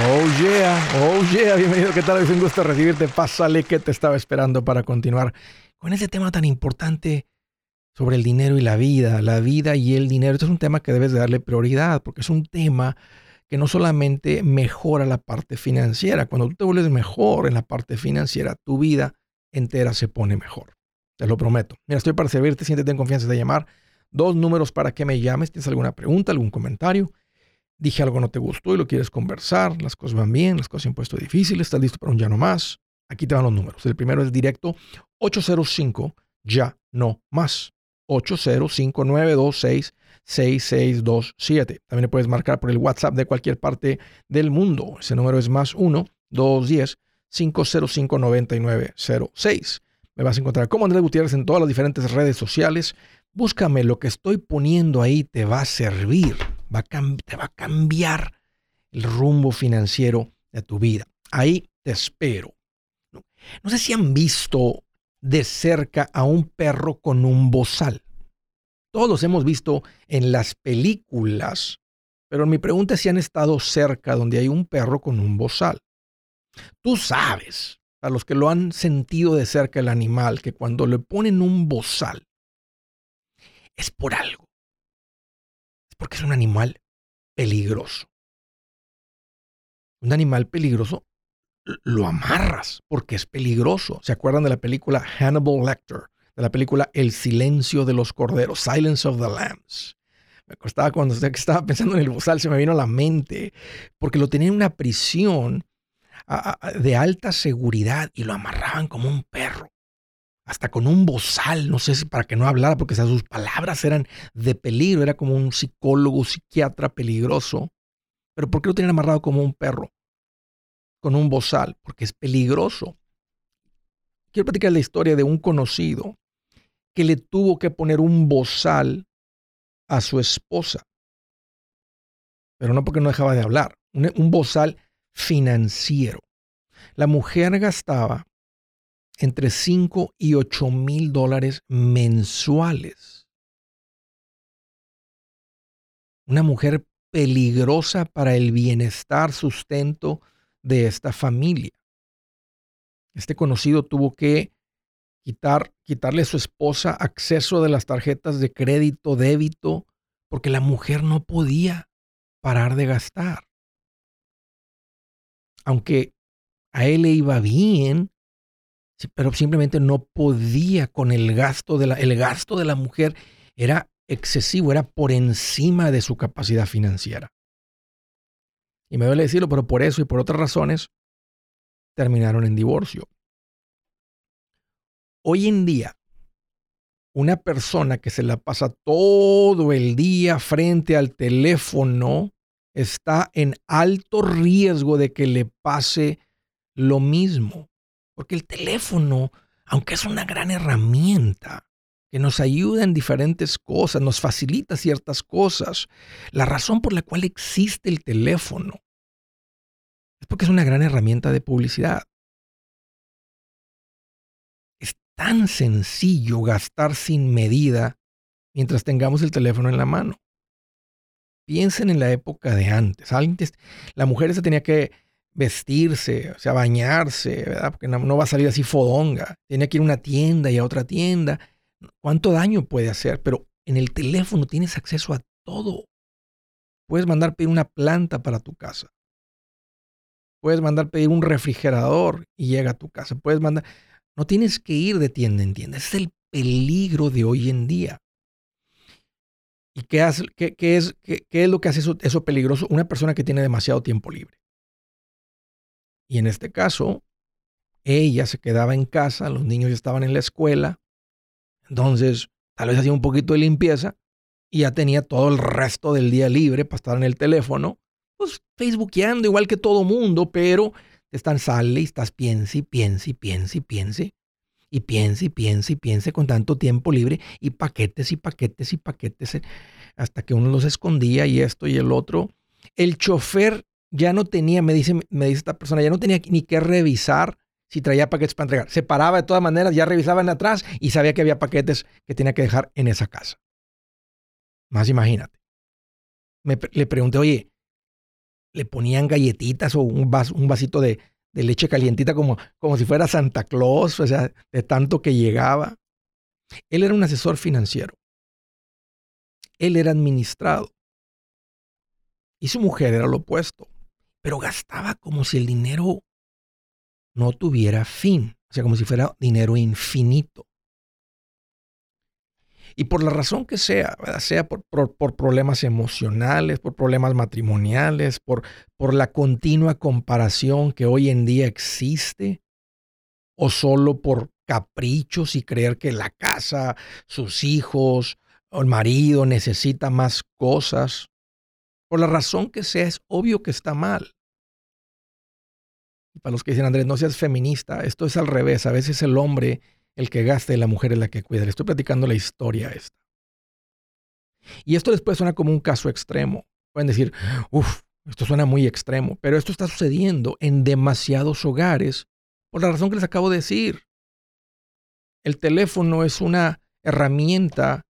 Oh yeah, oh yeah, bienvenido, ¿qué tal? Es un gusto recibirte. Pásale que te estaba esperando para continuar con ese tema tan importante sobre el dinero y la vida, la vida y el dinero. Este es un tema que debes de darle prioridad porque es un tema que no solamente mejora la parte financiera, cuando tú te vuelves mejor en la parte financiera, tu vida entera se pone mejor. Te lo prometo. Mira, estoy para servirte, siéntete en confianza de llamar. Dos números para que me llames, tienes alguna pregunta, algún comentario dije algo no te gustó y lo quieres conversar, las cosas van bien, las cosas se han puesto difíciles, estás listo para un ya no más. Aquí te van los números. El primero es directo 805 ya no más. 805-926-6627. También le puedes marcar por el WhatsApp de cualquier parte del mundo. Ese número es más 1-210-505-9906. Me vas a encontrar como Andrés Gutiérrez en todas las diferentes redes sociales. Búscame, lo que estoy poniendo ahí te va a servir te va a cambiar el rumbo financiero de tu vida. Ahí te espero. No, sé si han visto de cerca a un perro con un bozal. Todos los hemos visto en las películas, pero mi pregunta es si han estado cerca donde hay un perro con un bozal. Tú sabes, a los que lo han sentido de cerca el animal, que cuando le ponen un bozal es por algo porque es un animal peligroso. Un animal peligroso lo amarras porque es peligroso. ¿Se acuerdan de la película Hannibal Lecter? De la película El silencio de los corderos, Silence of the Lambs. Me costaba cuando estaba pensando en el bozal, se me vino a la mente, porque lo tenían en una prisión de alta seguridad y lo amarraban como un perro hasta con un bozal, no sé si para que no hablara, porque sus palabras eran de peligro, era como un psicólogo, psiquiatra peligroso. Pero ¿por qué lo tenían amarrado como un perro? Con un bozal, porque es peligroso. Quiero platicar la historia de un conocido que le tuvo que poner un bozal a su esposa. Pero no porque no dejaba de hablar, un, un bozal financiero. La mujer gastaba entre 5 y 8 mil dólares mensuales. Una mujer peligrosa para el bienestar, sustento de esta familia. Este conocido tuvo que quitar, quitarle a su esposa acceso de las tarjetas de crédito, débito, porque la mujer no podía parar de gastar. Aunque a él le iba bien, pero simplemente no podía con el gasto de la, el gasto de la mujer era excesivo, era por encima de su capacidad financiera. Y me duele decirlo, pero por eso y por otras razones terminaron en divorcio. Hoy en día, una persona que se la pasa todo el día frente al teléfono está en alto riesgo de que le pase lo mismo. Porque el teléfono, aunque es una gran herramienta que nos ayuda en diferentes cosas, nos facilita ciertas cosas, la razón por la cual existe el teléfono es porque es una gran herramienta de publicidad. Es tan sencillo gastar sin medida mientras tengamos el teléfono en la mano. Piensen en la época de antes. La mujer se tenía que vestirse, o sea, bañarse, ¿verdad? Porque no, va a salir así fodonga. Tiene que ir a una tienda y a otra tienda. ¿Cuánto daño puede hacer? Pero en el teléfono tienes acceso a todo. Puedes mandar pedir una planta para tu casa. Puedes mandar pedir un refrigerador y llega a tu casa. Puedes mandar... No tienes que ir de tienda en tienda. Ese es el peligro de hoy en día. ¿Y qué, hace, qué, es, qué, es, lo que hace eso peligroso? Una persona que tiene demasiado tiempo libre. Y en este caso, ella se quedaba en casa, los niños ya estaban en la escuela, entonces tal vez hacía un poquito de limpieza y ya tenía todo el resto del día libre para estar en el teléfono, pues facebookeando igual que todo mundo, pero están sale y estás piense y piense y piense y piense y piense y piense piense con tanto tiempo libre y paquetes y paquetes y paquetes eh, hasta que uno los escondía y esto y el otro. El chofer ya no tenía, me dice, esta persona, ya no tenía ni que revisar si traía paquetes para entregar. Se paraba de todas maneras, ya revisaban atrás y sabía que había paquetes que tenía que dejar en esa casa. Más imagínate. Me, le pregunté, oye, le ponían galletitas o un, un vasito de, de, leche calientita como, como si fuera Santa Claus, o sea, de tanto que llegaba. Él era un asesor financiero. Él era administrado. Y su mujer era lo opuesto. Pero gastaba como si el dinero no tuviera fin. O sea, como si fuera dinero infinito. Y por la razón que sea, sea por, problemas emocionales, por problemas matrimoniales, por, por la continua comparación que hoy en día existe, o solo por caprichos y creer que la casa, sus hijos o el marido necesita más cosas, por la razón que sea, es obvio que está mal. Y para los que dicen, Andrés, no seas feminista, esto es al revés. A veces el hombre el que gasta y la mujer es la que cuida. Le estoy platicando la historia esta. Y esto después suena como un caso extremo. Pueden decir, uff, esto suena muy extremo, pero esto está sucediendo en demasiados hogares por la razón que les acabo de decir. El teléfono es una herramienta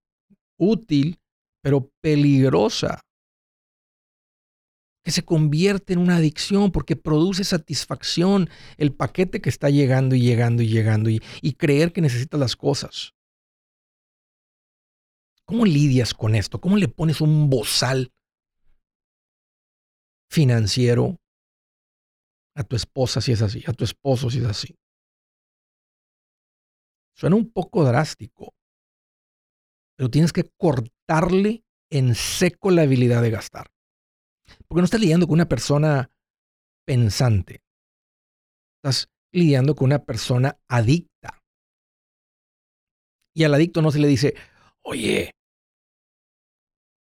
útil, pero peligrosa que se convierte en una adicción porque produce satisfacción el paquete que está llegando y llegando y llegando y, creer que necesitas las cosas. ¿Cómo lidias con esto? ¿Cómo le pones un bozal financiero a tu esposa si es así, a tu esposo si es así? Suena un poco drástico, pero tienes que cortarle en seco la habilidad de gastar. Porque no estás lidiando con una persona pensante. Estás lidiando con una persona adicta. Y al adicto no se le dice, oye,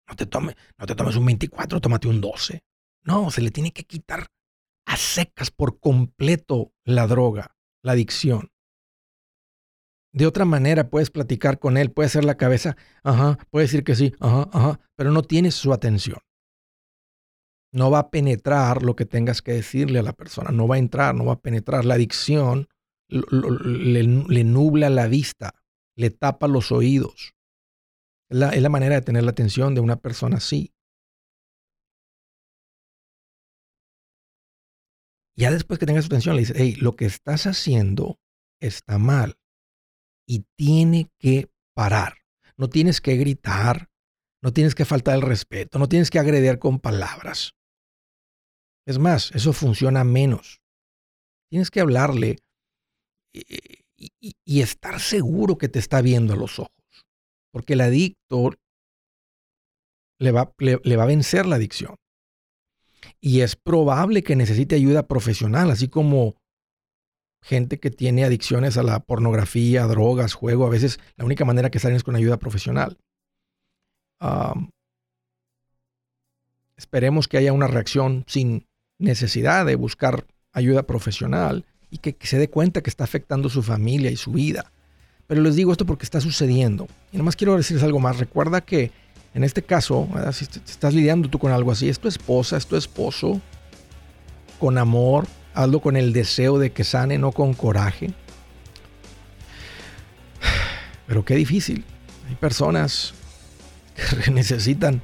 no te, tome, no te tomes un 24, tómate un 12. No, se le tiene que quitar a secas por completo la droga, la adicción. De otra manera puedes platicar con él, puede hacer la cabeza, ajá, puede decir que sí, ajá, ajá, pero no tienes su atención no va a penetrar lo que tengas que decirle a la persona, no va a entrar, no va a penetrar. La adicción le, nubla la vista, le tapa los oídos. Es la, manera de tener la atención de una persona así. Ya después que tengas su atención, le dices, hey, lo que estás haciendo está mal y tiene que parar. No tienes que gritar, no tienes que faltar el respeto, no tienes que agredir con palabras. Es más, eso funciona menos. Tienes que hablarle eh, y, estar seguro que te está viendo a los ojos. Porque el adicto le va, le, va a vencer la adicción. Y es probable que necesite ayuda profesional, así como gente que tiene adicciones a la pornografía, drogas, juego. A veces la única manera que salen es con ayuda profesional. esperemos que haya una reacción sin necesidad de buscar ayuda profesional y que, se dé cuenta que está afectando su familia y su vida. Pero les digo esto porque está sucediendo. Y nomás quiero decirles algo más. Recuerda que en este caso, si estás lidiando tú con algo así, es tu esposa, es tu esposo, con amor, hazlo con el deseo de que sane, no con coraje. Pero qué difícil. Hay personas que necesitan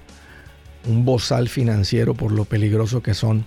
un bozal financiero por lo peligroso que son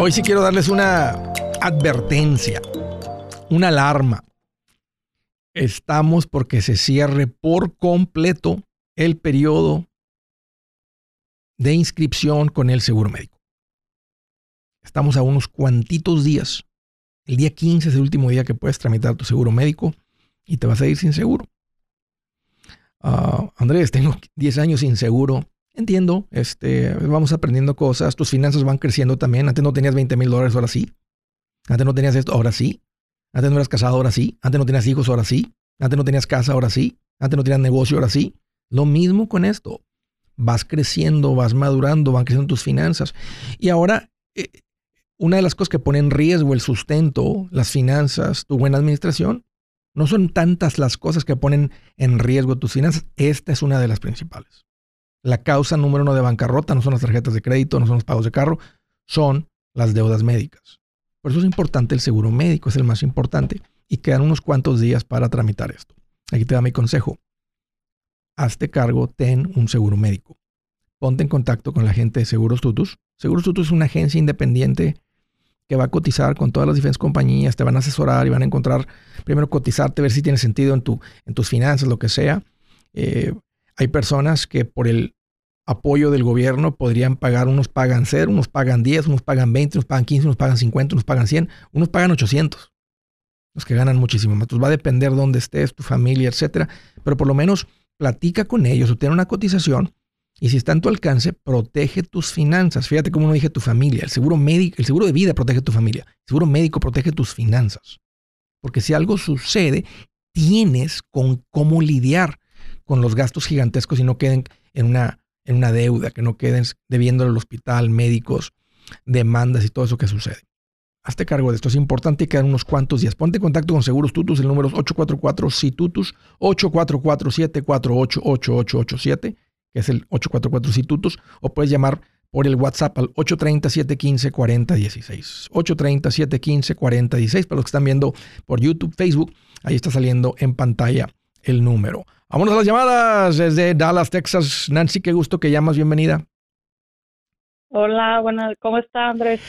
Hoy sí quiero darles una advertencia, una alarma. Estamos porque se cierre por completo el periodo de inscripción con el seguro médico. Estamos a unos cuantitos días. El día 15 es el último día que puedes tramitar tu seguro médico y te vas a ir sin seguro. Ah, Andrés, tengo 10 años sin seguro. Entiendo, este, vamos aprendiendo cosas, tus finanzas van creciendo también. Antes no tenías 20 mil dólares, ahora sí. Antes no tenías esto, ahora sí. Antes no eras casado, ahora sí. Antes no tenías hijos, ahora sí. Antes no tenías casa, ahora sí. Antes no tenías negocio, ahora sí. Lo mismo con esto. Vas creciendo, vas madurando, van creciendo tus finanzas. Y ahora, eh, una de las cosas que pone en riesgo el sustento, las finanzas, tu buena administración, no son tantas las cosas que ponen en riesgo tus finanzas. Esta es una de las principales. La causa número uno de bancarrota no son las tarjetas de crédito, no son los pagos de carro, son las deudas médicas. Por eso es importante el seguro médico, es el más importante. Y quedan unos cuantos días para tramitar esto. Aquí te da mi consejo. Hazte cargo, ten un seguro médico. Ponte en contacto con la gente de Seguros Tutus. Seguros Tutus es una agencia independiente que va a cotizar con todas las diferentes compañías, te van a asesorar y van a encontrar, primero cotizarte, ver si tiene sentido en, tu, en tus finanzas, lo que sea. Eh, hay personas que por el apoyo del gobierno podrían pagar, unos pagan 0, unos pagan 10, unos pagan 20, unos pagan 15, unos pagan 50, unos pagan 100, unos pagan 800. Los que ganan muchísimo más. Va a depender dónde estés, tu familia, etcétera. Pero por lo menos platica con ellos, obtén una cotización y si está en tu alcance, protege tus finanzas. Fíjate cómo no dije tu familia. El seguro médico, el seguro de vida protege tu familia. El seguro médico protege tus finanzas. Porque si algo sucede, tienes con cómo lidiar con los gastos gigantescos y no queden en una, en una deuda, que no queden debiendo al hospital, médicos, demandas y todo eso que sucede. Hazte cargo de esto, es importante y quedan unos cuantos días. Ponte en contacto con Seguros Tutus, el número es 844-SITUTUS, 844-748-8887, que es el 844-SITUTUS, o puedes llamar por el WhatsApp al 830-715-4016. 830-715-4016, para los que están viendo por YouTube, Facebook, ahí está saliendo en pantalla el número. Vámonos a las llamadas desde Dallas, Texas. Nancy, qué gusto que llamas. Bienvenida. Hola, buenas. ¿Cómo está, Andrés?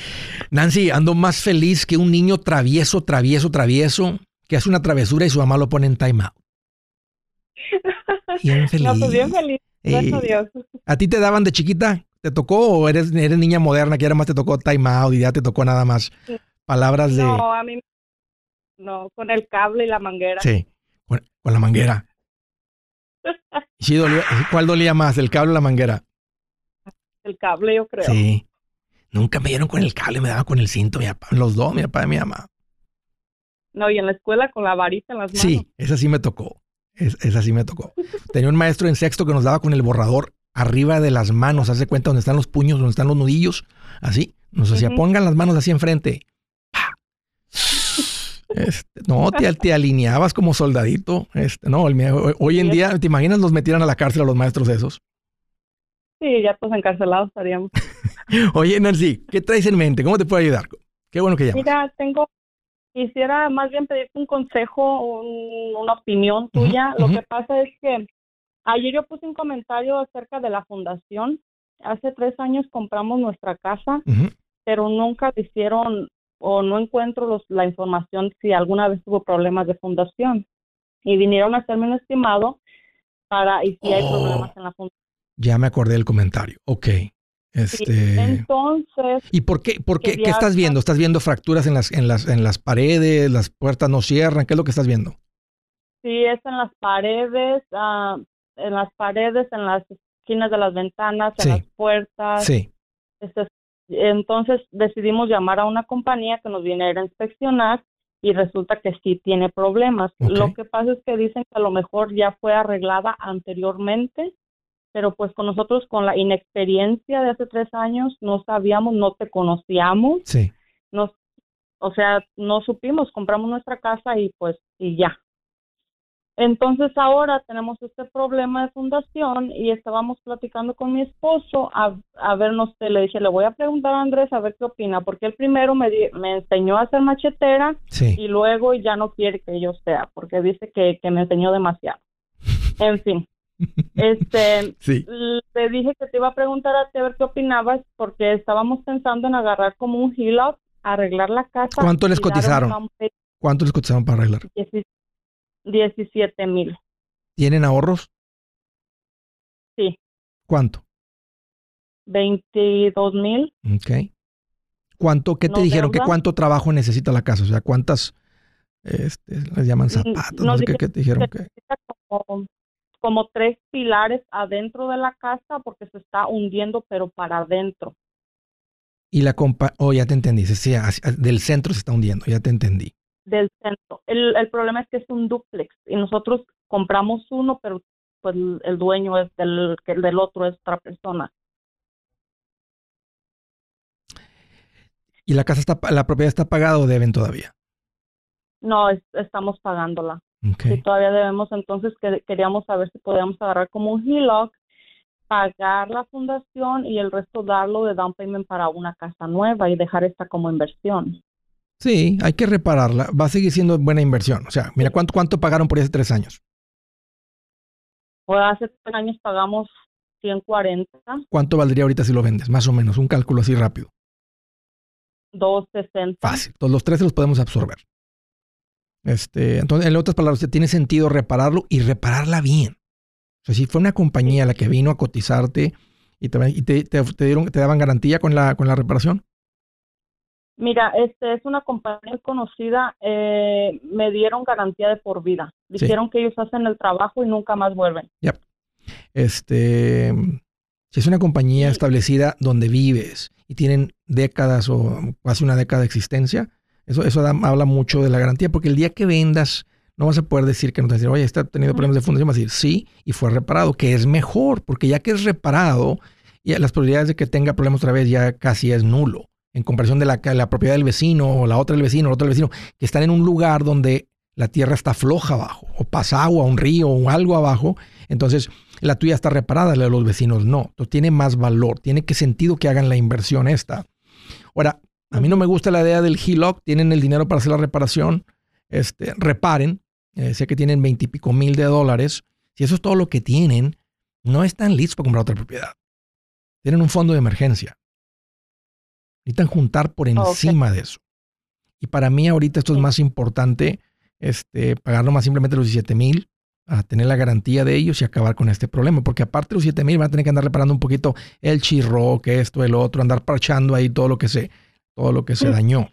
Nancy, ando más feliz que un niño travieso, travieso, travieso, que hace una travesura y su mamá lo pone en time out. Bien feliz. No, pues bien feliz. Gracias a Dios. ¿A ti te daban de chiquita? ¿Te tocó o eres, eres niña moderna que ahora más te tocó time out y ya te tocó nada más palabras de... No, a mí no, con el cable y la manguera. Sí, con la manguera. Sí, dolía, ¿Cuál dolía más, el cable o la manguera? El cable, yo creo. Sí. Nunca me dieron con el cable, me daban con el cinto, mi papá, los dos, mi papá y mi mamá. No, y en la escuela con la varita en las manos. Sí, esa sí me tocó. esa sí me tocó. Tenía un maestro en sexto que nos daba con el borrador arriba de las manos, hace cuenta donde están los puños, donde están los nudillos, así. Nos hacía, pongan las manos así enfrente. Este, no, te, alineabas como soldadito. Este, no, hoy en día, ¿te imaginas los metieran a la cárcel a los maestros esos? Sí, ya pues encarcelados estaríamos. Oye, Nancy, ¿qué traes en mente? ¿Cómo te puedo ayudar? Qué bueno que llamas. Mira, tengo, quisiera más bien pedirte un consejo, una opinión tuya. Lo que pasa es que ayer yo puse un comentario acerca de la fundación. Hace tres años compramos nuestra casa, pero nunca hicieron o no encuentro los, la información si alguna vez tuvo problemas de fundación. y vinieron a hacerme un estimado para y si hay Oh. problemas en la fundación. Ya me acordé del comentario. Ok. Este. Entonces, ¿Y por qué? ¿Por qué? ¿Qué estás viendo? ¿Estás viendo fracturas en las, en las, en las paredes? ¿Las puertas no cierran? ¿Qué es lo que estás viendo? sí es en las paredes, ah, en las paredes, en las esquinas de las ventanas, en Sí. las puertas. Sí. Este, entonces decidimos llamar a una compañía que nos viene a ir a inspeccionar y resulta que sí tiene problemas. Lo que pasa es que dicen que a lo mejor ya fue arreglada anteriormente, pero pues con nosotros con la inexperiencia de hace tres años no sabíamos, no te conocíamos, Sí. nos, o sea, no supimos, compramos nuestra casa y pues y ya. Entonces ahora tenemos este problema de fundación y estábamos platicando con mi esposo a, a ver, no sé, le dije, le voy a preguntar a Andrés a ver qué opina, porque él primero me, di- me enseñó a hacer machetera Sí. y luego ya no quiere que yo sea, porque dice que, que me enseñó demasiado. En fin, este, Sí. le dije que te iba a preguntar a ti a ver qué opinabas, porque estábamos pensando en agarrar como un HELOC, arreglar la casa. ¿Cuánto les cotizaron? ¿Cuánto les cotizaron para arreglar? De 17 mil. ¿Tienen ahorros? Sí. ¿Cuánto? 22 mil. Ok. ¿Cuánto? ¿Qué te dijeron? ¿Qué cuánto trabajo necesita la casa? O sea, ¿cuántas este, les llaman zapatos? No sé qué, qué te dijeron. que como, como tres pilares adentro de la casa porque se está hundiendo, pero para adentro. Y la compa... Oh, ya te entendí. Sí, del centro se está hundiendo. Ya te entendí. Del centro. El, el problema es que es un duplex y nosotros compramos uno, pero pues el, dueño es del, que el del otro es otra persona. ¿Y la casa está... la propiedad está pagada o deben todavía? No, es- estamos pagándola. Ok. Si todavía debemos, entonces que, queríamos saber si podíamos agarrar como un HELOC, pagar la fundación y el resto darlo de down payment para una casa nueva y dejar esta como inversión. Sí, hay que repararla. Va a seguir siendo buena inversión. O sea, mira, ¿cuánto, cuánto pagaron por ese tres años? Pues hace tres años pagamos 140, ¿Cuánto valdría ahorita si lo vendes? Más o menos, un cálculo así rápido. 260. Fácil. Todos los tres los podemos absorber. Este, entonces, en otras palabras, tiene sentido repararlo y repararla bien. O sea, si fue una compañía la que vino a cotizarte y te, y te, te- te dieron, te daban garantía con la, con la reparación. Mira, este es una compañía conocida, eh, me dieron garantía de por vida. Sí. Dijeron que ellos hacen el trabajo y nunca más vuelven. Este, si es una compañía establecida donde vives y tienen décadas o casi una década de existencia, eso, eso da- habla mucho de la garantía, porque el día que vendas, no vas a poder decir que no te decir, oye, está teniendo problemas de fundación, vas a decir sí y fue reparado, que es mejor, porque ya que es reparado, ya las probabilidades de que tenga problemas otra vez ya casi es nulo, en comparación de la, propiedad del vecino o la otra del vecino la otra del vecino, que están en un lugar donde la tierra está floja abajo, o pasa agua, un río o algo abajo, entonces la tuya está reparada, la de los vecinos no. Entonces tiene más valor, tiene que sentido que hagan la inversión esta. Ahora, a mí no me gusta la idea del HELOC, tienen el dinero para hacer la reparación, este, reparen, eh, sé que tienen veintipico mil de dólares, si eso es todo lo que tienen, no están listos para comprar otra propiedad. Tienen un fondo de emergencia. Necesitan juntar por encima de eso. Y para mí ahorita esto es más importante, este, pagar nomás simplemente los 17 mil, a tener la garantía de ellos y acabar con este problema. Porque aparte de los 7 mil van a tener que andar reparando un poquito el chirro, que esto, el otro, andar parchando ahí todo lo que se, todo lo que se Mm. dañó.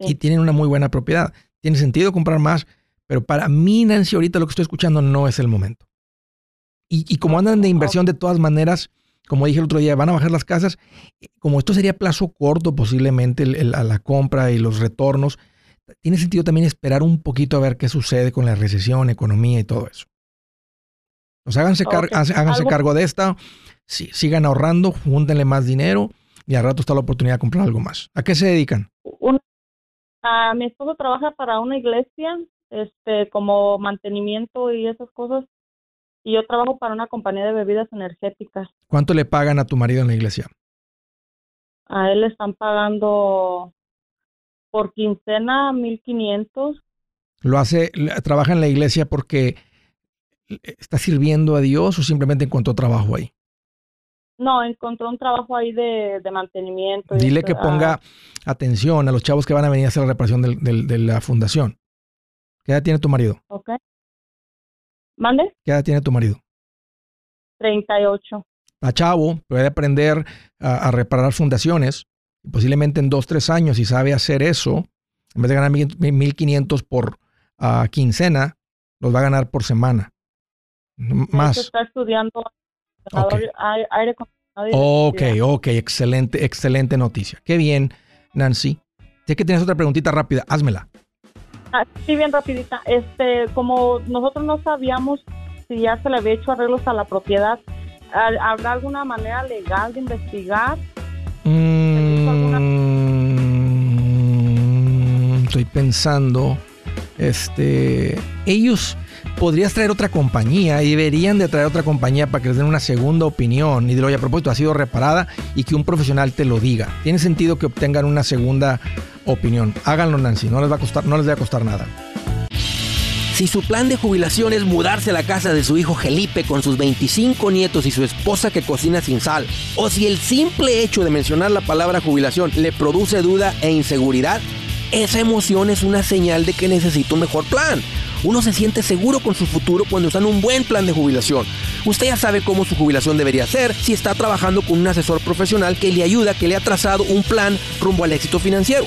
Sí. Y tienen una muy buena propiedad. Tiene sentido comprar más, pero para mí, Nancy, ahorita lo que estoy escuchando no es el momento. Y, y como andan de inversión de todas maneras, como dije el otro día, van a bajar las casas. Como esto sería plazo corto posiblemente el- el- a la compra y los retornos, tiene sentido también esperar un poquito a ver qué sucede con la recesión, economía y todo eso. Pues háganse, car- Ok. háganse- cargo de esta, sí, sigan ahorrando, júntenle más dinero y al rato está la oportunidad de comprar algo más. ¿A qué se dedican? Un- mi esposo trabaja para una iglesia, este, como mantenimiento y esas cosas. Y yo trabajo para una compañía de bebidas energéticas. ¿Cuánto le pagan a tu marido en la iglesia? A él le están pagando por quincena 1500. ¿Lo hace, trabaja en la iglesia porque está sirviendo a Dios o simplemente encontró trabajo ahí? No, encontró un trabajo ahí de, de mantenimiento. Dile que ah, ponga atención a los chavos que van a venir a hacer la reparación del- del- de la fundación. ¿Qué edad tiene tu marido? Ok. ¿Mande? ¿Qué edad tiene tu marido? 38. Está chavo, puede aprender a, reparar fundaciones. Posiblemente en dos, tres años, si sabe hacer eso, en vez de ganar 1.500 por uh, quincena, los va a ganar por semana. Más. Está estudiando okay. aire Ok, ok, excelente, excelente noticia. Qué bien, Nancy. Sé que tienes otra preguntita rápida, házmela. Sí, bien rapidita. Este, como nosotros no sabíamos si ya se le había hecho arreglos a la propiedad, ¿habrá alguna manera legal de investigar? Mm, estoy pensando, este, ellos podrías traer otra compañía y deberían de traer otra compañía para que les den una segunda opinión y de lo a propósito ha sido reparada y que un profesional te lo diga. Tiene sentido que obtengan una segunda opinión. Háganlo, Nancy, no les va a costar, no les va a costar nada. Si su plan de jubilación es mudarse a la casa de su hijo Felipe con sus 25 nietos y su esposa que cocina sin sal, o si el simple hecho de mencionar la palabra jubilación le produce duda e inseguridad, esa emoción es una señal de que necesita un mejor plan. Uno se siente seguro con su futuro cuando en un buen plan de jubilación. Usted ya sabe cómo su jubilación debería ser si está trabajando con un asesor profesional que le ayuda, que le ha trazado un plan rumbo al éxito financiero.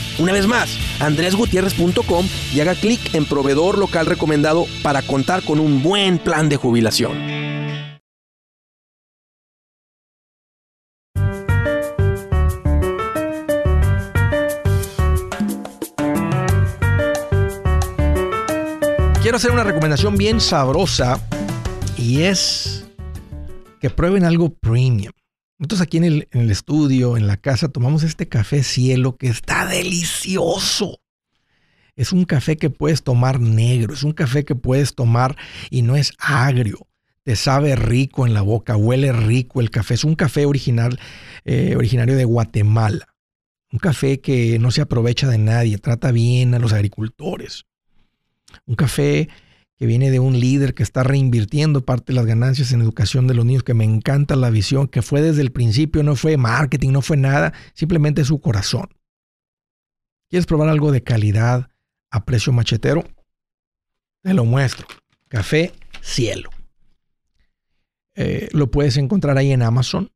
Una vez más, andresgutierrez.com y haga clic en proveedor local recomendado para contar con un buen plan de jubilación. Quiero hacer una recomendación bien sabrosa y es que prueben algo premium. Nosotros aquí en el, estudio, en la casa, tomamos este café cielo que está delicioso. Es un café que puedes tomar negro, es un café que puedes tomar y no es agrio. Te sabe rico en la boca, huele rico el café. Es un café original, eh, originario de Guatemala. Un café que no se aprovecha de nadie, trata bien a los agricultores. Un café que viene de un líder que está reinvirtiendo parte de las ganancias en educación de los niños, que me encanta la visión, que fue desde el principio, no fue marketing, no fue nada, simplemente su corazón. ¿Quieres probar algo de calidad a precio machetero? Te lo muestro. Café Cielo. Eh, lo puedes encontrar ahí en Amazon.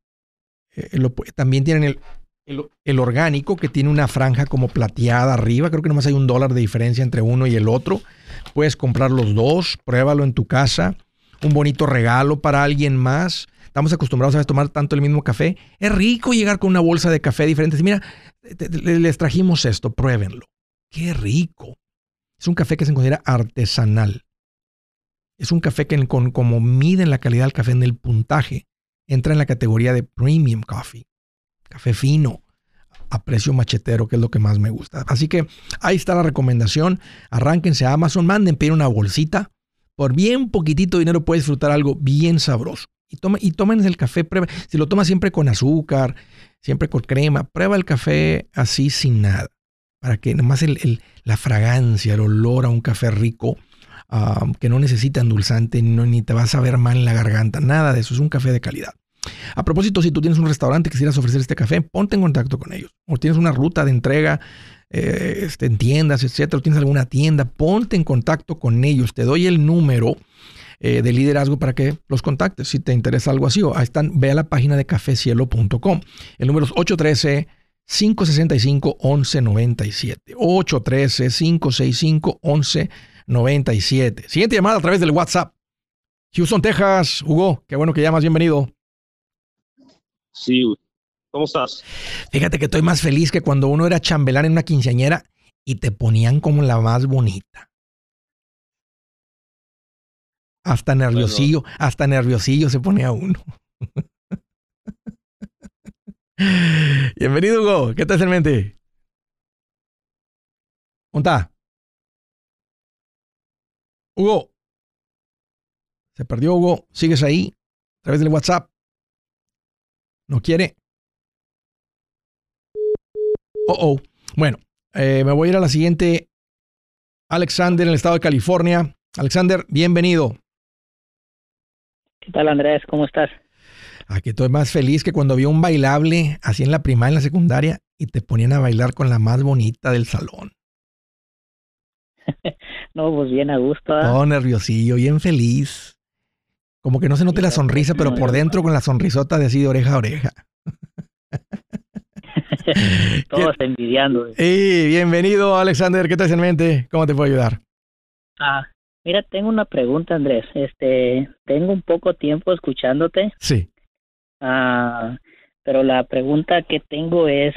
Eh, también tienen el, el, orgánico que tiene una franja como plateada arriba. Creo que nomás hay un dólar de diferencia entre uno y el otro. Puedes comprar los dos, pruébalo en tu casa. Un bonito regalo para alguien más. Estamos acostumbrados a tomar tanto el mismo café. Es rico llegar con una bolsa de café diferente. Mira, les trajimos esto, pruébenlo. Qué rico. Es un café que se considera artesanal. Es un café que con, como miden la calidad del café en el puntaje, entra en la categoría de premium coffee. Café fino a precio machetero, que es lo que más me gusta. Así que ahí está la recomendación. Arránquense a Amazon, manden pedir una bolsita. Por bien poquitito dinero puedes disfrutar algo bien sabroso. Y, tome, y tomen el café, prueba. Si lo tomas siempre con azúcar, siempre con crema, prueba el café así sin nada. Para que nomás el, la fragancia, el olor a un café rico, ah, que no necesita endulzante, ni te vas a ver mal en la garganta, nada de eso. Es un café de calidad. A propósito, si tú tienes un restaurante que quisieras ofrecer este café, ponte en contacto con ellos. O tienes una ruta de entrega eh, este, en tiendas, etcétera, o tienes alguna tienda, ponte en contacto con ellos. Te doy el número eh, de liderazgo para que los contactes si te interesa algo así. O ahí están, ve a la página de cafecielo.com. El número es 813 565 1197. 813 565 1197. Siguiente llamada a través del WhatsApp. Houston, Texas. Hugo, qué bueno que llamas. Bienvenido. Sí, ¿cómo estás? Fíjate que estoy más feliz que cuando uno era chambelán en una quinceañera y te ponían como la más bonita. Hasta nerviosillo, hasta nerviosillo se ponía uno. Bienvenido, Hugo. ¿Qué te hace en mente? ¿Dónde está? Hugo. Se perdió, Hugo. ¿Sigues ahí? A través del WhatsApp. ¿No quiere? Oh, oh. Bueno, eh, me voy a ir a la siguiente. Alexander en el estado de California. Alexander, bienvenido. ¿Qué tal, Andrés? ¿Cómo estás? Aquí estoy más feliz que cuando vi un bailable así en la primaria, en la secundaria, y te ponían a bailar con la más bonita del salón. no, pues bien a gusto. ¿eh? Todo nerviosillo, bien feliz. Como que no se note la sonrisa, pero por dentro con la sonrisota de así de oreja a oreja. Todos envidiando. Sí, bienvenido Alexander, ¿qué te en mente? ¿Cómo te puedo ayudar? Ah, mira, tengo una pregunta, Andrés. Este, tengo un poco tiempo escuchándote. Sí. Ah, pero la pregunta que tengo es,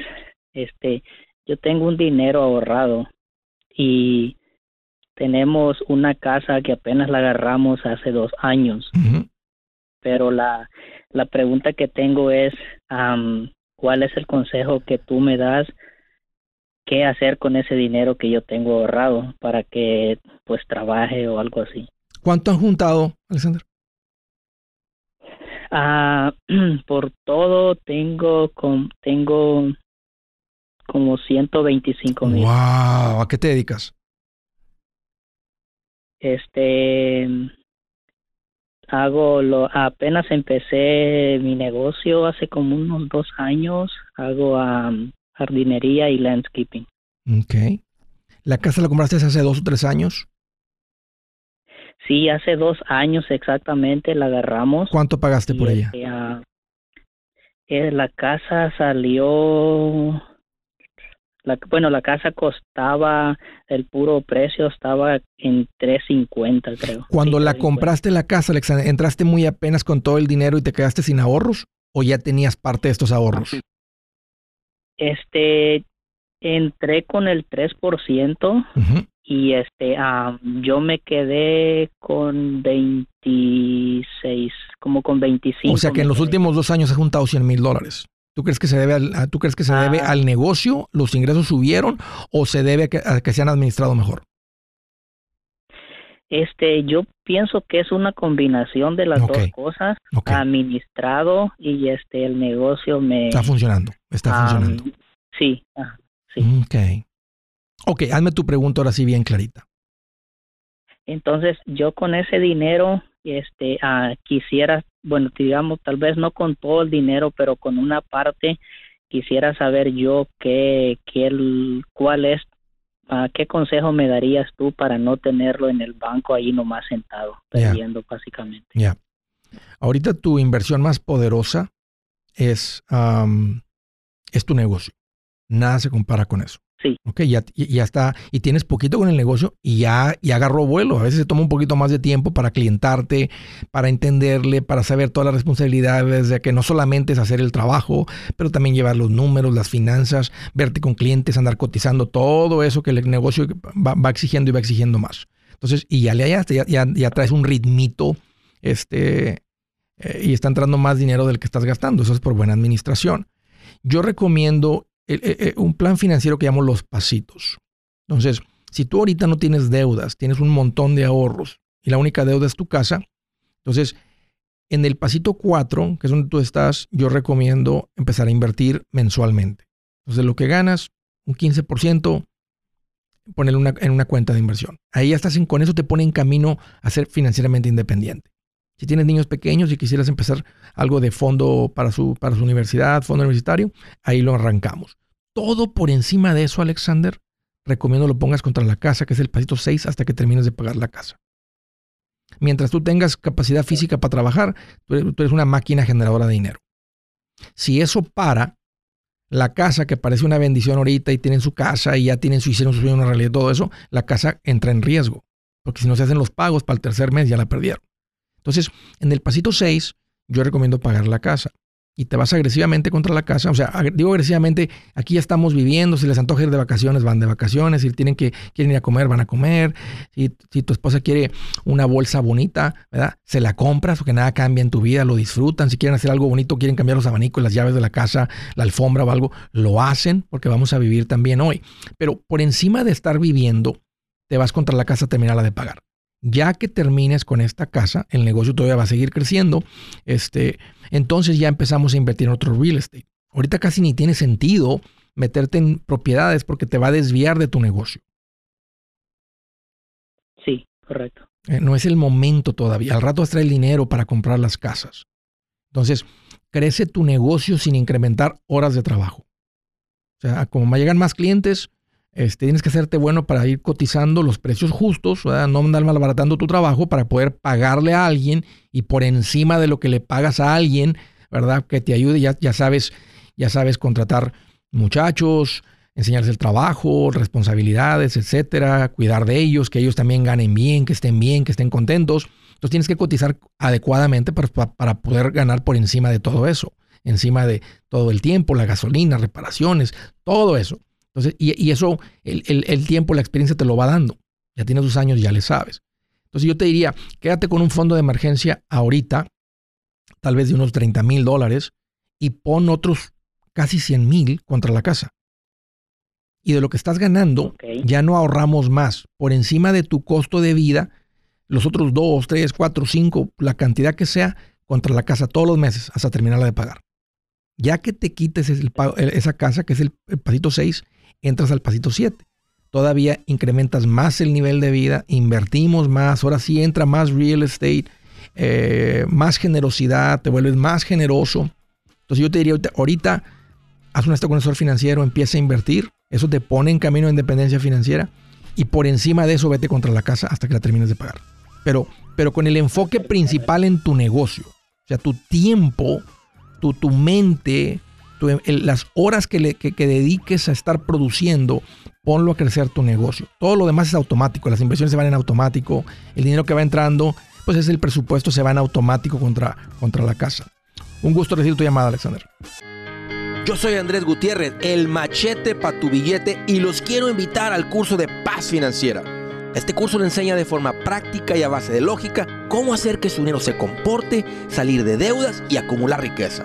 este, yo tengo un dinero ahorrado y tenemos una casa que apenas la agarramos hace dos años. Pero la, la pregunta que tengo es, ¿cuál es el consejo que tú me das? ¿Qué hacer con ese dinero que yo tengo ahorrado para que pues trabaje o algo así? ¿Cuánto han juntado, Alexander? Ah, por todo tengo con, tengo como 125 mil. Wow, ¿a qué te dedicas? Este hago lo apenas empecé mi negocio hace como unos dos años. Hago jardinería y landscaping. Okay. ¿La casa la compraste hace dos o tres años? Sí, hace dos años exactamente la agarramos. ¿Cuánto pagaste por ella? Este, ah, eh, la casa salió, la, bueno, la casa costaba, el puro precio estaba en 350 creo. Cuando la compraste la casa, Alexander, ¿entraste muy apenas con todo el dinero y te quedaste sin ahorros? ¿O ya tenías parte de estos ahorros? Este, entré con el 3% y este yo me quedé con 26, como con 25. O sea que en los últimos dos años has juntado 100 mil dólares. ¿Tú crees que se debe al, ¿tú crees que se debe ah. al negocio? ¿Los ingresos subieron o se debe a que, se han administrado mejor? Este, yo pienso que es una combinación de las dos cosas, administrado y este el negocio me está funcionando, está funcionando. Sí, sí. Ok. Ok, hazme tu pregunta ahora sí bien clarita. Entonces, yo con ese dinero, este, ah, quisiera, bueno, digamos, tal vez no con todo el dinero, pero con una parte, quisiera saber yo qué, qué cuál es, uh, qué consejo me darías tú para no tenerlo en el banco ahí nomás sentado, perdiendo básicamente. Ya. Ahorita tu inversión más poderosa es, es tu negocio. Nada se compara con eso. Sí. Ok, ya, ya está, y tienes poquito con el negocio y ya, ya agarró vuelo. A veces se toma un poquito más de tiempo para clientarte, para entenderle, para saber todas las responsabilidades de que no solamente es hacer el trabajo, pero también llevar los números, las finanzas, verte con clientes, andar cotizando, todo eso que el negocio va, exigiendo y va exigiendo más. Entonces, y ya le hallaste, ya, ya, traes un ritmito, este, eh, y está entrando más dinero del que estás gastando. Eso es por buena administración. Yo recomiendo eh, un plan financiero que llamo los pasitos. Entonces, si tú ahorita no tienes deudas, tienes un montón de ahorros y la única deuda es tu casa, entonces en el pasito 4, que es donde tú estás, yo recomiendo empezar a invertir mensualmente. Entonces, lo que ganas, un 15%, ponerlo en una cuenta de inversión. Ahí ya estás con eso te pone en camino a ser financieramente independiente. Si tienes niños pequeños y quisieras empezar algo de fondo para su, para su universidad, fondo universitario, ahí lo arrancamos. Todo por encima de eso, Alexander, recomiendo lo pongas contra la casa, que es el pasito 6, hasta que termines de pagar la casa. Mientras tú tengas capacidad física para trabajar, tú eres, una máquina generadora de dinero. Si eso para, la casa que parece una bendición ahorita y tienen su casa y ya tienen su hicieron su sueño una realidad, todo eso, la casa entra en riesgo. Porque si no se hacen los pagos para el tercer mes, ya la perdieron. Entonces, en el pasito 6, yo recomiendo pagar la casa. Y te vas agresivamente contra la casa. O sea, digo agresivamente, aquí ya estamos viviendo. Si les antoja ir de vacaciones, van de vacaciones. Si tienen que, quieren ir a comer, van a comer. Si, si tu esposa quiere una bolsa bonita, ¿verdad? Se la compras porque nada cambia en tu vida, lo disfrutan. Si quieren hacer algo bonito, quieren cambiar los abanicos, las llaves de la casa, la alfombra o algo, lo hacen porque vamos a vivir también hoy. Pero por encima de estar viviendo, te vas contra la casa a terminarla de pagar. Ya que termines con esta casa, el negocio todavía va a seguir creciendo. Este, entonces ya empezamos a invertir en otro real estate. Ahorita casi ni tiene sentido meterte en propiedades porque te va a desviar de tu negocio. Sí, correcto. Eh, no es el momento todavía. Al rato vas a traer el dinero para comprar las casas. Entonces, crece tu negocio sin incrementar horas de trabajo. O sea, como llegan más clientes, este, tienes que hacerte bueno para ir cotizando los precios justos, no andar malbaratando tu trabajo para poder pagarle a alguien y por encima de lo que le pagas a alguien, ¿verdad? Que te ayude, ya, ya sabes, ya sabes contratar muchachos, enseñarles el trabajo, responsabilidades, etcétera, cuidar de ellos, que ellos también ganen bien, que estén bien, que estén contentos. Entonces tienes que cotizar adecuadamente para, para poder ganar por encima de todo eso, encima de todo el tiempo, la gasolina, reparaciones, todo eso. Entonces, y, eso, el, el, tiempo, la experiencia te lo va dando. Ya tienes tus años, ya le sabes. Entonces yo te diría, quédate con un fondo de emergencia ahorita, tal vez de unos 30 mil dólares, y pon otros casi 100 mil contra la casa. Y de lo que estás ganando, ya no ahorramos más. Por encima de tu costo de vida, los otros 2, 3, 4, 5, la cantidad que sea, contra la casa todos los meses hasta terminarla de pagar. Ya que te quites esa casa, que es el, pasito 6, entras al pasito 7. Todavía incrementas más el nivel de vida, invertimos más, ahora sí entra más real estate, eh, más generosidad, te vuelves más generoso. Entonces yo te diría ahorita haz un financiero, empieza a invertir, eso te pone en camino de independencia financiera y por encima de eso vete contra la casa hasta que la termines de pagar. Pero, pero con el enfoque principal en tu negocio, o sea, tu tiempo, tu, tu mente, las horas que, dediques a estar produciendo, ponlo a crecer tu negocio. Todo lo demás es automático, las inversiones se van en automático, el dinero que va entrando, pues es el presupuesto, se va en automático contra, contra la casa. Un gusto recibir tu llamada, Alexander. Yo soy Andrés Gutiérrez, el machete para tu billete y los quiero invitar al curso de paz financiera. Este curso le enseña de forma práctica y a base de lógica cómo hacer que su dinero se comporte, salir de deudas y acumular riqueza.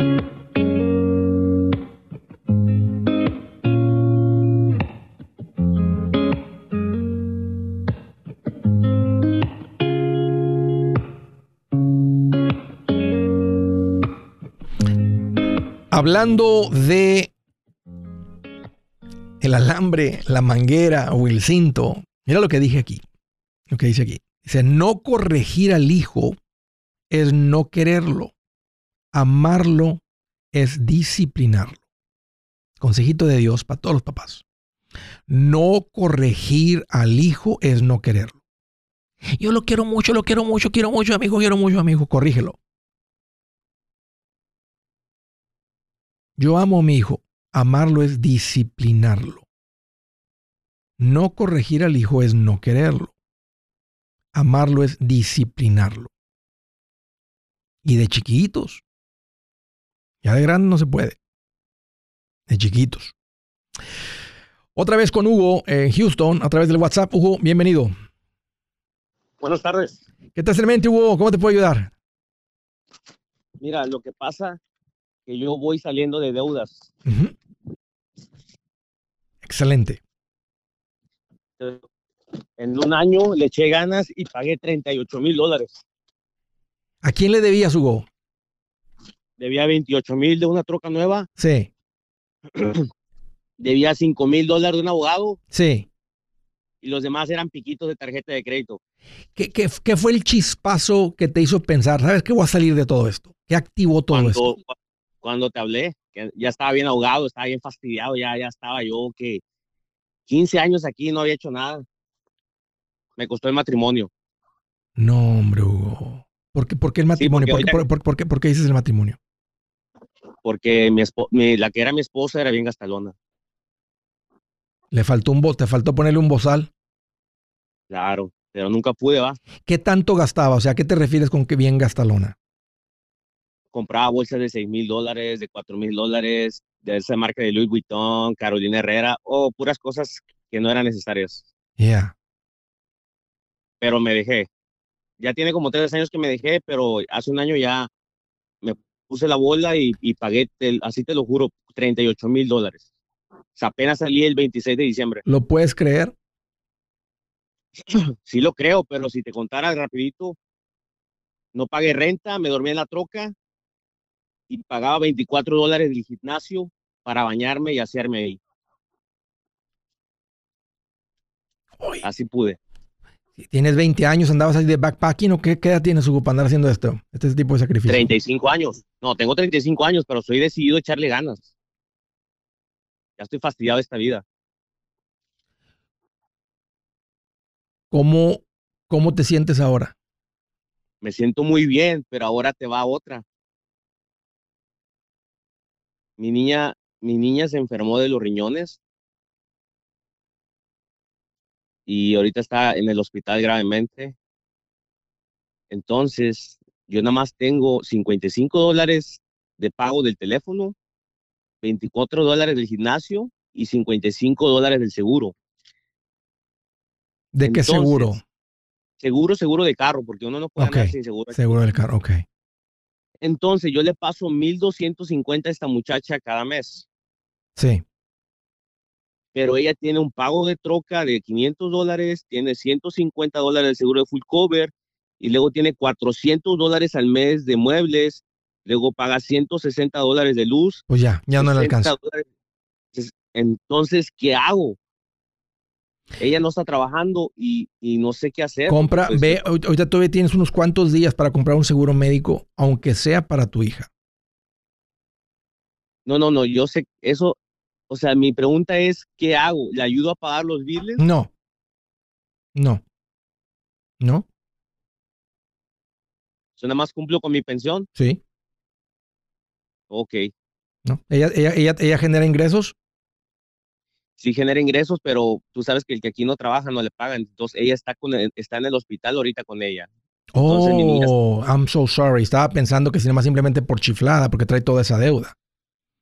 Hablando de el alambre, la manguera o el cinto, mira lo que dije aquí. Lo que dice aquí. Dice, no corregir al hijo es no quererlo. Amarlo es disciplinarlo. Consejito de Dios para todos los papás. No corregir al hijo es no quererlo. Yo lo quiero mucho, lo quiero mucho, quiero mucho, amigo, quiero mucho, amigo. Corrígelo. Yo amo a mi hijo. Amarlo es disciplinarlo. No corregir al hijo es no quererlo. Amarlo es disciplinarlo. Y de chiquitos. Ya de grande no se puede. De chiquitos. Otra vez con Hugo en Houston a través del WhatsApp. Hugo, bienvenido. Buenas tardes. ¿Qué tal, mente, Hugo? ¿Cómo te puedo ayudar? Mira, lo que pasa que yo voy saliendo de deudas. Excelente. En un año le eché ganas y pagué 38 mil dólares. ¿A quién le debías, Hugo? Debía 28 mil de una troca nueva. Sí. Debía 5 mil dólares de un abogado. Sí. Y los demás eran piquitos de tarjeta de crédito. ¿Qué, qué, qué fue el chispazo que te hizo pensar, sabes que voy a salir de todo esto? ¿Qué activó todo esto? Cuando te hablé, que ya estaba bien ahogado, estaba bien fastidiado, ya, ya estaba yo que 15 años aquí no había hecho nada. Me costó el matrimonio. No, hombre, Hugo. ¿Por qué, por qué el matrimonio? porque ¿Por, qué, por- por qué- por qué dices el matrimonio? Porque mi mi- la que era mi esposa era bien gastalona. Le faltó un te faltó ponerle un bozal. Claro, pero nunca pude, va. ¿Qué tanto gastaba? O sea, ¿a qué te refieres con que bien gastalona? Compraba bolsas de 6 mil dólares, de 4 mil dólares, de esa marca de Louis Vuitton, Carolina Herrera, o puras cosas que no eran necesarias. Yeah. Pero me dejé. Ya tiene como tres años que me dejé, pero hace un año ya me puse la bola y, y pagué, te- así te lo juro, 38 mil dólares. O sea, apenas salí el 26 de diciembre. ¿Lo puedes creer? Sí lo creo, pero si te contara rapidito, no pagué renta, me dormí en la troca y pagaba 24 dólares del gimnasio para bañarme y hacerme ahí. Uy, Así pude. si tienes 20 años, andabas ahí de backpacking o qué, qué edad tienes, Hugo, para andar haciendo esto? Este tipo de sacrificio. 35 años. No, tengo 35 años, pero soy decidido a echarle ganas. Ya estoy fastidiado de esta vida. ¿Cómo, ¿Cómo te sientes ahora? Me siento muy bien, pero ahora te va otra. Mi niña, mi niña se enfermó de los riñones y ahorita está en el hospital gravemente. Entonces, yo nada más tengo 55 dólares de pago del teléfono, 24 dólares del gimnasio y 55 dólares del seguro. ¿De qué seguro? Seguro, seguro de carro, porque uno no puede andar sin seguro. Seguro del carro, ok. Entonces, yo le paso 1.250 a esta muchacha cada mes. Sí. pero ella tiene un pago de troca de 500 dólares, tiene 150 dólares de seguro de full cover y luego tiene 400 dólares al mes de muebles, luego paga 160 dólares de luz. Pues ya, ya no le 60 alcanza. dólares. Entonces, ¿qué hago? Ella no está trabajando y, y no sé qué hacer. Compra, Pues, ve, ahorita todavía tienes unos cuantos días para comprar un seguro médico, aunque sea para tu hija. No, no, no, yo sé eso. O sea, mi pregunta es, ¿qué hago? ¿Le ayudo a pagar los biles? No. No. No. ¿Yo nada más cumplo con mi pensión? Sí. Ok. No. Ella, ella, ella, ella genera ingresos. Sí genera ingresos, pero tú sabes que el que aquí no trabaja no le pagan. Entonces ella está, con el- está en el hospital ahorita con ella. Entonces, Oh, I'm so sorry. Estaba pensando que si más simplemente por chiflada, porque trae toda esa deuda.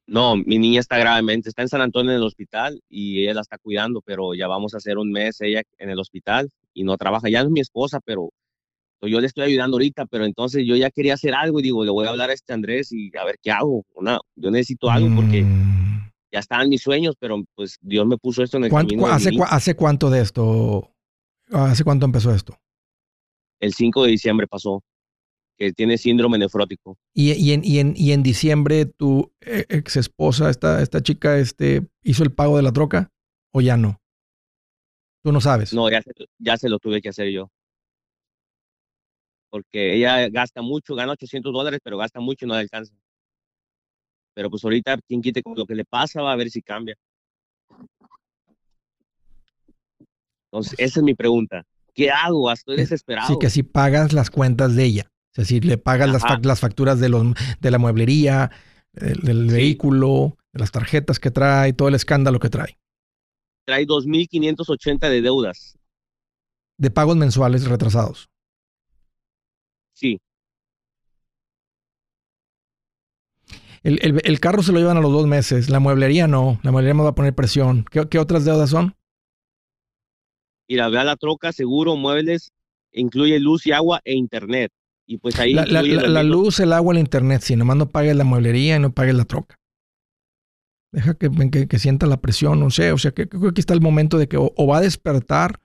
No, mi niña está gravemente, está en San Antonio en el hospital y ella la está cuidando, pero ya vamos a hacer un mes ella en el hospital y no trabaja. Ya no es mi esposa, pero yo le estoy ayudando ahorita, pero entonces yo ya quería hacer algo y digo, le voy a hablar a este Andrés y a ver qué hago. Una, yo necesito algo porque Mm. Ya estaban mis sueños, pero pues Dios me puso esto en el ¿Cuánto- camino. de hace, niña. cua- ¿Hace cuánto de esto? ¿Hace cuánto empezó esto? El 5 de diciembre pasó, que tiene síndrome nefrótico. Y, y en, y, en, y en diciembre tu eh, ex esposa, esta, esta chica, este, hizo el pago de la troca o ya no? Tú no sabes. No, ya se, ya se lo tuve que hacer yo. Porque ella gasta mucho, gana 800 dólares, pero gasta mucho y no le alcanza. Pero pues ahorita, quien quite con lo que le pasa, va a ver si cambia. Entonces, esa es mi pregunta. ¿Qué hago? Estoy Que- desesperado. Sí, que si pagas las cuentas de ella. Sea, si le pagas las, fac- las facturas de, los, de la mueblería, del, del Sí. vehículo, de las tarjetas que trae, todo el escándalo que trae. Trae 2.580 de deudas. De pagos mensuales retrasados. Sí, El, el- el carro se lo llevan a los dos meses. La mueblería no. La mueblería me va a poner presión. ¿Qué, qué otras deudas son? ir a ver la troca, seguro, muebles, incluye luz y agua e internet. Y pues ahí La, la- la- luz, el agua, el internet. Si nomás no pagues la mueblería y no pagues la troca. Deja que, que, que sienta la presión, no sé. O sea, que creo que aquí está el momento de que o, o va a despertar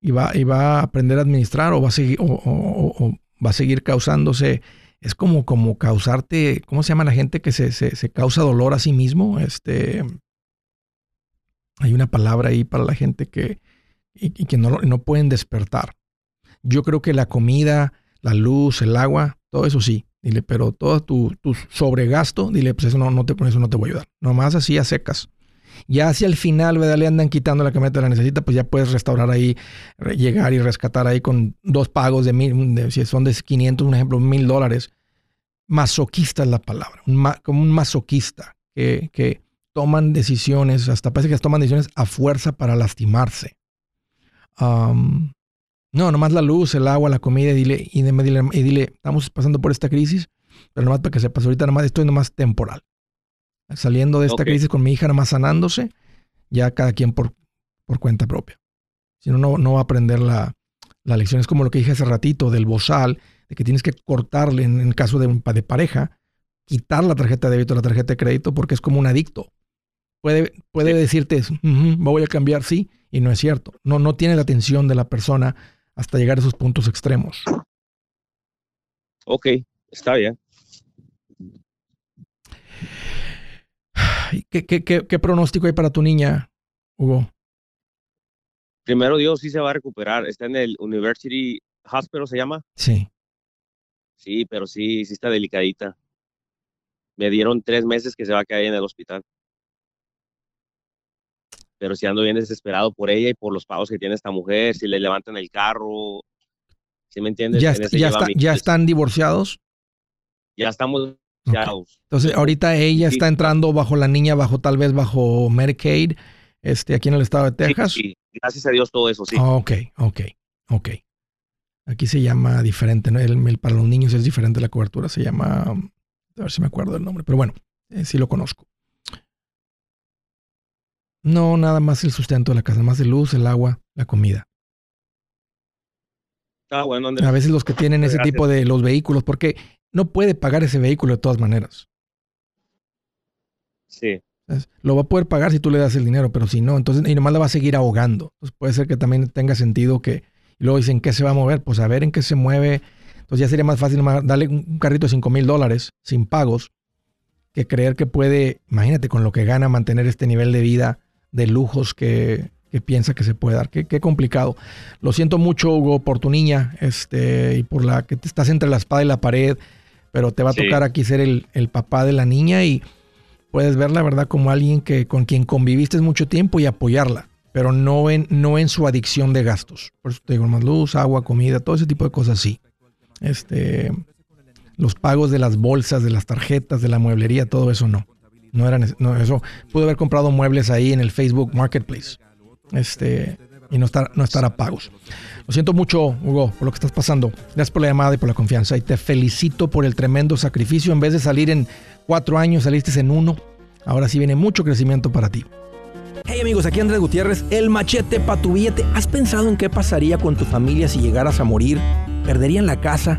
y va, y va a aprender a administrar o va a seguir, o, o- o- o va a seguir causándose. Es como, como causarte, ¿cómo se llama la gente que se, se, causa dolor a sí mismo? Este, hay una palabra ahí para la gente que, y, que no, no pueden despertar. Yo creo que la comida, la luz, el agua, todo eso sí. Dile, pero todo tu, tu sobregasto, dile, pues eso no, no te, eso no te voy a ayudar. Nomás así a secas. Ya hacia el final, ¿verdad? Le andan quitando la camioneta, la necesita, pues ya puedes restaurar ahí, llegar y rescatar ahí con dos pagos de mil, si son de 500, un ejemplo, mil dólares. Masoquista es la palabra, como un masoquista que, que toman decisiones, hasta parece que toman decisiones a fuerza para lastimarse. no, nomás la luz, el agua, la comida, y dile, y dile, y dile, estamos pasando por esta crisis, pero nomás para que sepas, ahorita nomás estoy nomás temporal. Saliendo de esta crisis con mi hija nomás sanándose, ya cada quien por, por cuenta propia. Si no, no va a aprender la, la, lección. Es como lo que dije hace ratito del bozal, de que tienes que cortarle en el caso de, de pareja, quitar la tarjeta de débito, la tarjeta de crédito, porque es como un adicto. Puede, puede decirte, voy a cambiar, sí, y no es cierto. No, no tiene la atención de la persona hasta llegar a esos puntos extremos. Ok, está bien. ¿Qué, qué, pronóstico hay para tu niña, Hugo? Primero Dios sí se va a recuperar. Está en el University Hospital, ¿se llama? Sí. Sí, pero sí, sí está delicadita. Me dieron tres meses que se va a caer en el hospital. Pero si ando bien desesperado por ella y por los pagos que tiene esta mujer, si le levantan el carro, ¿sí me entiendes? ¿Ya, ya, están divorciados? Ya estamos entonces, ahorita ella está entrando bajo la niña, bajo tal vez bajo Medicaid, este, aquí en el estado de Texas. Sí, gracias a Dios todo eso, sí. ok, ok, ok. Aquí se llama diferente, ¿no? el, para los niños es diferente la cobertura, se llama, a ver si me acuerdo el nombre, pero bueno, eh, sí lo conozco. No, nada más el sustento de la casa, más de luz, el agua, la comida. Ah, bueno, A veces los que tienen ese tipo de los vehículos, porque no puede pagar ese vehículo de todas maneras. Sí. Lo va a poder pagar si tú le das el dinero, pero si no, entonces, y nomás la va a seguir ahogando. Entonces puede ser que también tenga sentido que, y luego dicen, ¿qué se va a mover? Pues a ver en qué se mueve. Entonces ya sería más fácil darle un carrito de 5 mil dólares sin pagos que creer que puede, imagínate, con lo que gana mantener este nivel de vida de lujos que, que piensa que se puede dar. Qué, qué, complicado. Lo siento mucho, Hugo, por tu niña, este, y por la que te estás entre la espada y la pared pero te va a tocar aquí ser el, papá de la niña y puedes verla, ¿verdad?, como alguien que, con quien conviviste mucho tiempo y apoyarla, pero no en, no en su adicción de gastos. Por eso te digo, más luz, agua, comida, todo ese tipo de cosas sí. Este, los pagos de las bolsas, de las tarjetas, de la mueblería, todo eso no. No era no, eso. Pude haber comprado muebles ahí en el Facebook Marketplace. Este, y no estar, no estar a pagos. Lo siento mucho, Hugo, por lo que estás pasando. Gracias por la llamada y por la confianza. Y te felicito por el tremendo sacrificio. En vez de salir en cuatro años, saliste en uno. Ahora sí viene mucho crecimiento para ti. Hey amigos, aquí Andrés Gutiérrez, el machete para tu billete. ¿Has pensado en qué pasaría con tu familia si llegaras a morir? ¿Perderían la casa?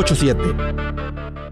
987